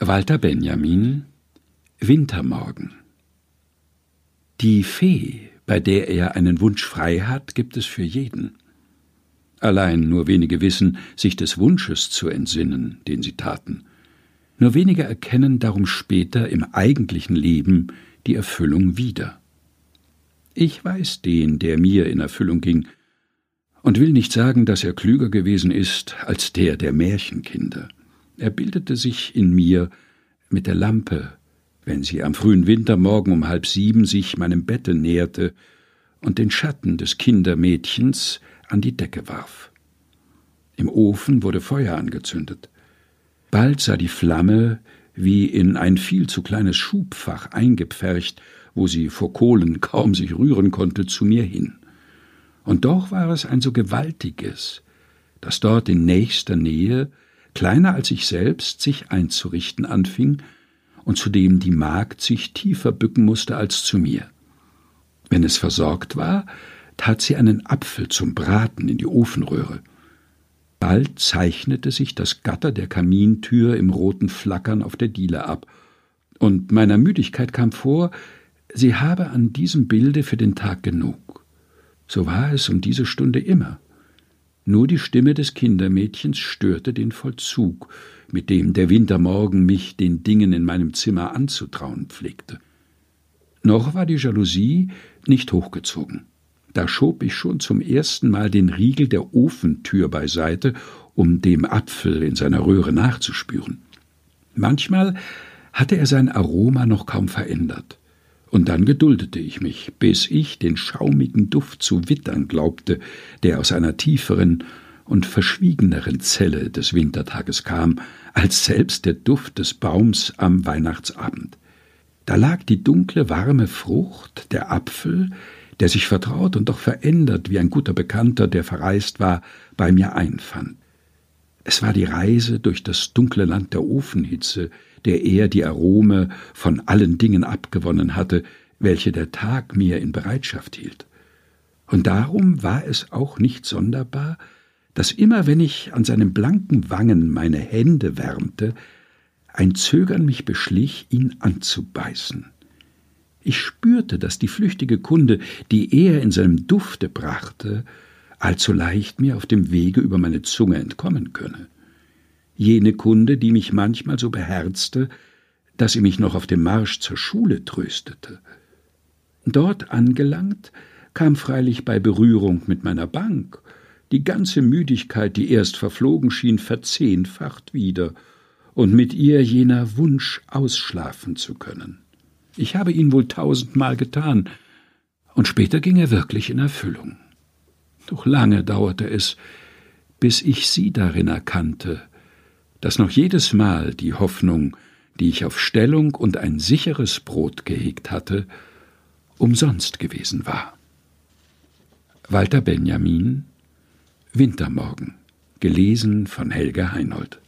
Walter Benjamin Wintermorgen Die Fee, bei der er einen Wunsch frei hat, gibt es für jeden. Allein nur wenige wissen, sich des Wunsches zu entsinnen, den sie taten. Nur wenige erkennen darum später im eigentlichen Leben die Erfüllung wieder. Ich weiß den, der mir in Erfüllung ging, und will nicht sagen, dass er klüger gewesen ist als der der Märchenkinder. Er bildete sich in mir mit der Lampe, wenn sie am frühen Wintermorgen um halb sieben sich meinem Bette näherte und den Schatten des Kindermädchens an die Decke warf. Im Ofen wurde Feuer angezündet. Bald sah die Flamme wie in ein viel zu kleines Schubfach eingepfercht, wo sie vor Kohlen kaum sich rühren konnte, zu mir hin. Und doch war es ein so gewaltiges, dass dort in nächster Nähe kleiner als ich selbst, sich einzurichten anfing und zu dem die Magd sich tiefer bücken musste als zu mir. Wenn es versorgt war, tat sie einen Apfel zum Braten in die Ofenröhre. Bald zeichnete sich das Gatter der Kamintür im roten Flackern auf der Diele ab, und meiner Müdigkeit kam vor, sie habe an diesem Bilde für den Tag genug. So war es um diese Stunde immer. Nur die Stimme des Kindermädchens störte den Vollzug, mit dem der Wintermorgen mich den Dingen in meinem Zimmer anzutrauen pflegte. Noch war die Jalousie nicht hochgezogen. Da schob ich schon zum ersten Mal den Riegel der Ofentür beiseite, um dem Apfel in seiner Röhre nachzuspüren. Manchmal hatte er sein Aroma noch kaum verändert und dann geduldete ich mich, bis ich den schaumigen Duft zu wittern glaubte, der aus einer tieferen und verschwiegeneren Zelle des Wintertages kam, als selbst der Duft des Baums am Weihnachtsabend. Da lag die dunkle, warme Frucht, der Apfel, der sich vertraut und doch verändert wie ein guter Bekannter, der verreist war, bei mir einfand. Es war die Reise durch das dunkle Land der Ofenhitze, der er die Arome von allen Dingen abgewonnen hatte, welche der Tag mir in Bereitschaft hielt. Und darum war es auch nicht sonderbar, dass immer wenn ich an seinen blanken Wangen meine Hände wärmte, ein Zögern mich beschlich, ihn anzubeißen. Ich spürte, dass die flüchtige Kunde, die er in seinem Dufte brachte, allzu leicht mir auf dem Wege über meine Zunge entkommen könne jene Kunde, die mich manchmal so beherzte, dass sie mich noch auf dem Marsch zur Schule tröstete. Dort angelangt, kam freilich bei Berührung mit meiner Bank die ganze Müdigkeit, die erst verflogen schien, verzehnfacht wieder, und mit ihr jener Wunsch, ausschlafen zu können. Ich habe ihn wohl tausendmal getan, und später ging er wirklich in Erfüllung. Doch lange dauerte es, bis ich sie darin erkannte, dass noch jedes Mal die Hoffnung, die ich auf Stellung und ein sicheres Brot gehegt hatte, umsonst gewesen war. Walter Benjamin Wintermorgen gelesen von Helga Heinold